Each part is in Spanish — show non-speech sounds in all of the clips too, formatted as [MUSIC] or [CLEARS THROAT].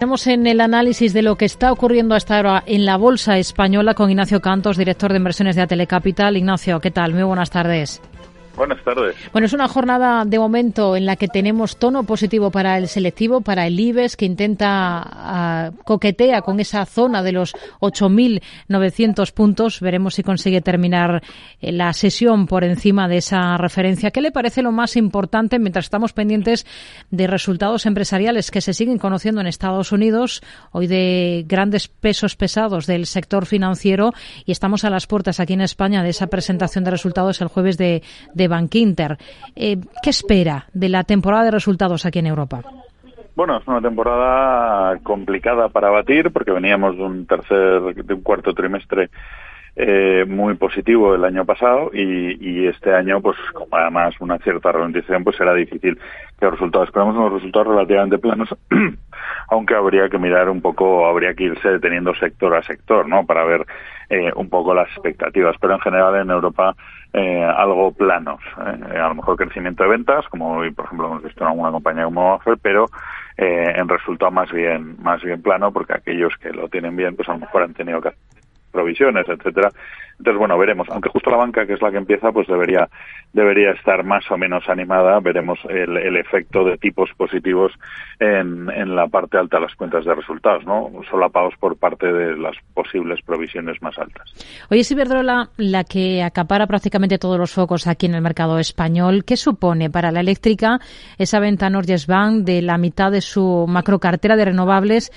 Tenemos en el análisis de lo que está ocurriendo hasta ahora en la bolsa española con Ignacio Cantos, director de inversiones de Atelecapital. Ignacio, ¿qué tal? Muy buenas tardes. Buenas tardes. Bueno, es una jornada de momento en la que tenemos tono positivo para el selectivo, para el IBEX, que intenta uh, coquetea con esa zona de los 8.900 puntos. Veremos si consigue terminar eh, la sesión por encima de esa referencia. ¿Qué le parece lo más importante mientras estamos pendientes de resultados empresariales que se siguen conociendo en Estados Unidos, hoy de grandes pesos pesados del sector financiero y estamos a las puertas aquí en España de esa presentación de resultados el jueves de, de Bankinter. Eh, ¿Qué espera de la temporada de resultados aquí en Europa? Bueno, es una temporada complicada para batir porque veníamos de un tercer, de un cuarto trimestre eh, muy positivo el año pasado y, y, este año, pues como además una cierta ralentización, pues será difícil que los resultados. Esperamos unos resultados relativamente planos, [CLEARS THROAT] aunque habría que mirar un poco, habría que irse deteniendo sector a sector, ¿no? Para ver eh, un poco las expectativas. Pero en general en Europa eh, algo planos. Eh, a lo mejor crecimiento de ventas, como hoy, por ejemplo, hemos visto en alguna compañía como Buffer, pero eh, en resultado más bien, más bien plano, porque aquellos que lo tienen bien, pues a lo mejor han tenido que provisiones, etcétera. Entonces, bueno, veremos. Aunque justo la banca, que es la que empieza, pues debería, debería estar más o menos animada. Veremos el, efecto de tipos positivos en, en, la parte alta de las cuentas de resultados, ¿no? Solapados por parte de las posibles provisiones más altas. Oye, es Iberdrola la que acapara prácticamente todos los focos aquí en el mercado español. ¿Qué supone para la eléctrica esa venta Norges Bank de la mitad de su macrocartera de renovables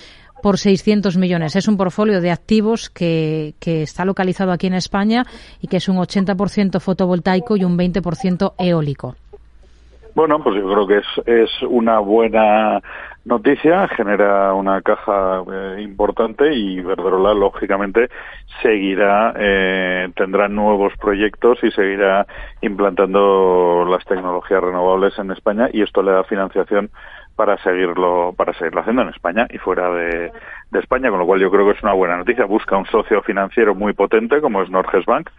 por 600 millones. Es un portfolio de activos que, que está localizado aquí en España y que es un 80% fotovoltaico y un 20% eólico. Bueno, pues yo creo que es, es una buena noticia, genera una caja eh, importante y Verdrola, lógicamente, seguirá, eh, tendrá nuevos proyectos y seguirá implantando las tecnologías renovables en España y esto le da financiación para seguirlo para seguirlo haciendo en España y fuera de, de, España, con lo cual yo creo que es una buena noticia. Busca un socio financiero muy potente como es Norges Bank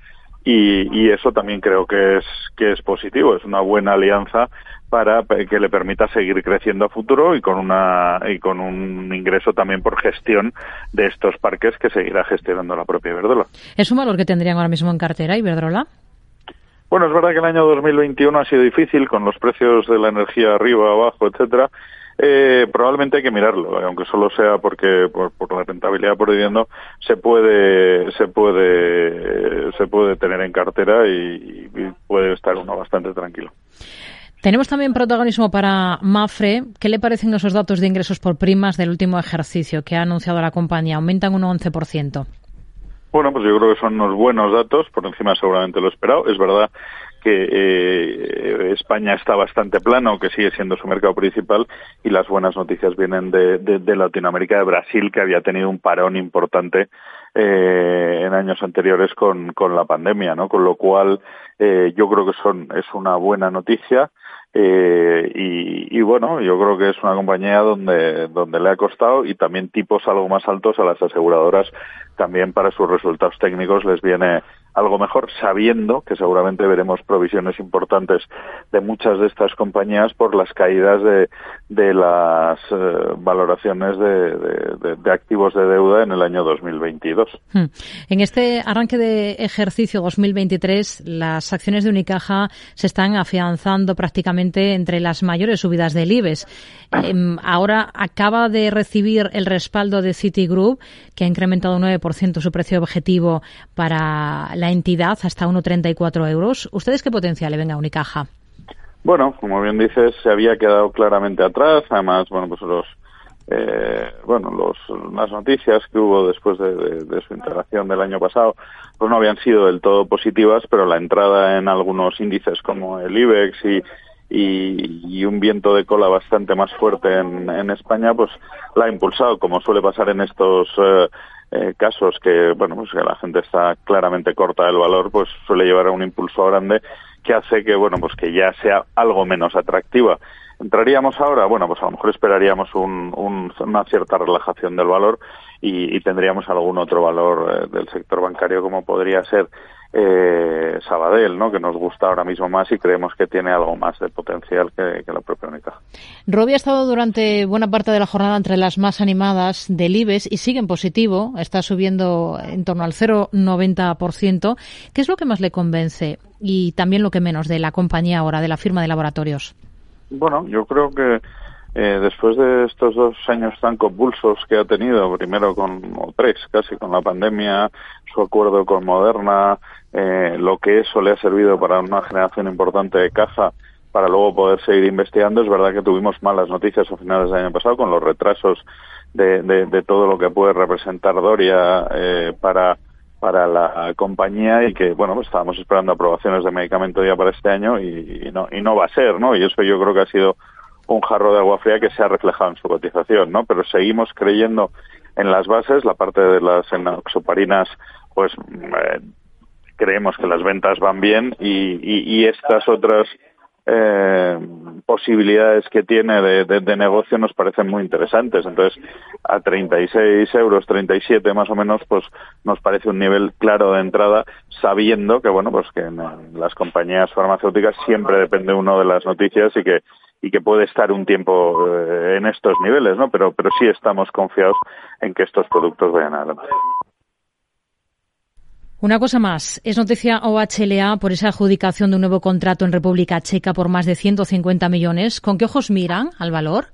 y, y eso también creo que es que es positivo. Es una buena alianza para que le permita seguir creciendo a futuro y con una y con un ingreso también por gestión de estos parques que seguirá gestionando la propia Iberdrola. ¿Es un valor que tendrían ahora mismo en cartera Iberdrola? Bueno, es verdad que el año 2021 ha sido difícil con los precios de la energía arriba, abajo, etcétera. Eh, probablemente hay que mirarlo, aunque solo sea porque por, la rentabilidad por se puede se puede se puede tener en cartera y, y puede estar uno bastante tranquilo. Tenemos también protagonismo para Mafre. ¿Qué le parecen esos datos de ingresos por primas del último ejercicio que ha anunciado la compañía? Aumentan un 11%. Bueno, pues yo creo que son unos buenos datos, por encima seguramente lo esperado. Es verdad que eh, España está bastante plano, que sigue siendo su mercado principal, y las buenas noticias vienen de, de, de Latinoamérica, de Brasil, que había tenido un parón importante eh, en años anteriores con, con la pandemia, ¿no? Con lo cual, eh, yo creo que son es una buena noticia. Eh, y, y, bueno, yo creo que es una compañía donde, donde le ha costado y también tipos algo más altos a las aseguradoras. También para sus resultados técnicos les viene algo mejor, sabiendo que seguramente veremos provisiones importantes de muchas de estas compañías por las caídas de, las eh, valoraciones de, activos de deuda en el año 2022. Hmm. En este arranque de ejercicio 2023, las acciones de Unicaja se están afianzando prácticamente entre las mayores subidas del IBEX. Eh, ahora acaba de recibir el respaldo de Citigroup, que ha incrementado un 9% su precio objetivo para la entidad hasta 1,34 euros. ¿Ustedes qué potencial le venga a Unicaja? Bueno, como bien dices, se había quedado claramente atrás. Además, bueno, pues los eh, bueno, los, las noticias que hubo después de, su integración del año pasado, pues no habían sido del todo positivas, pero la entrada en algunos índices como el IBEX y, y, y un viento de cola bastante más fuerte en, en, España, pues la ha impulsado, como suele pasar en estos eh, eh, casos que, bueno, pues que la gente está claramente corta del valor, pues suele llevar a un impulso grande que hace que, bueno, pues que ya sea algo menos atractiva. ¿Entraríamos ahora? Bueno, pues a lo mejor esperaríamos un, un, una cierta relajación del valor y, y tendríamos algún otro valor eh, del sector bancario como podría ser eh, Sabadell, ¿no? que nos gusta ahora mismo más y creemos que tiene algo más de potencial que, la propia Unicaja. Robi ha estado durante buena parte de la jornada entre las más animadas del IBEX y sigue en positivo, está subiendo en torno al 0,90%. ¿Qué es lo que más le convence y también lo que menos de la compañía ahora, de la firma de laboratorios? Bueno, yo creo que eh, después de estos dos años tan convulsos que ha tenido, primero con, o tres casi, con la pandemia, su acuerdo con Moderna, eh, lo que eso le ha servido para una generación importante de caja para luego poder seguir investigando, es verdad que tuvimos malas noticias a finales del año pasado con los retrasos de, de, todo lo que puede representar Doria eh, para para la compañía y que bueno pues estábamos esperando aprobaciones de medicamento ya para este año y, y, no y no va a ser no y eso yo creo que ha sido un jarro de agua fría que se ha reflejado en su cotización, ¿no? Pero seguimos creyendo en las bases, la parte de las enoxoparinas, pues eh, creemos que las ventas van bien y, y, estas otras eh, posibilidades que tiene de, de, negocio nos parecen muy interesantes. Entonces, a 36 euros, 37 más o menos, pues nos parece un nivel claro de entrada, sabiendo que, bueno, pues que en las compañías farmacéuticas siempre depende uno de las noticias y que y que puede estar un tiempo eh, en estos niveles, ¿no? Pero, pero sí estamos confiados en que estos productos vayan adelante. Una cosa más, es noticia OHLA por esa adjudicación de un nuevo contrato en República Checa por más de 150 millones. ¿Con qué ojos miran al valor?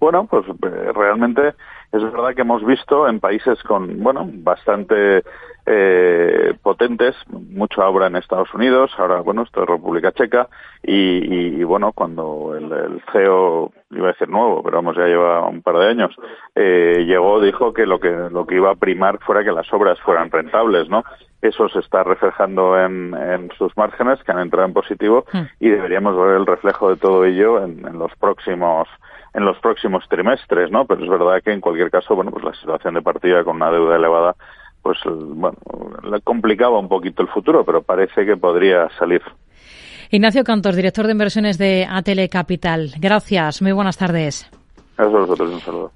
Bueno, pues eh, realmente es verdad que hemos visto en países con, bueno, bastante eh, potentes, mucha obra en Estados Unidos, ahora, bueno, esto es República Checa, y, bueno, cuando el, CEO, iba a decir nuevo, pero vamos, ya lleva un par de años, eh, llegó, dijo que lo que lo que iba a primar fuera que las obras fueran rentables, ¿no? Eso se está reflejando en, en sus márgenes, que han entrado en positivo, hmm. y deberíamos ver el reflejo de todo ello en, en los próximos en los próximos trimestres, ¿no? Pero es verdad que en cualquier caso, bueno, pues la situación de partida con una deuda elevada, pues bueno, complicaba un poquito el futuro, pero parece que podría salir. Ignacio Cantos, director de inversiones de Atele Capital. Gracias, muy buenas tardes. Gracias a vosotros, un saludo.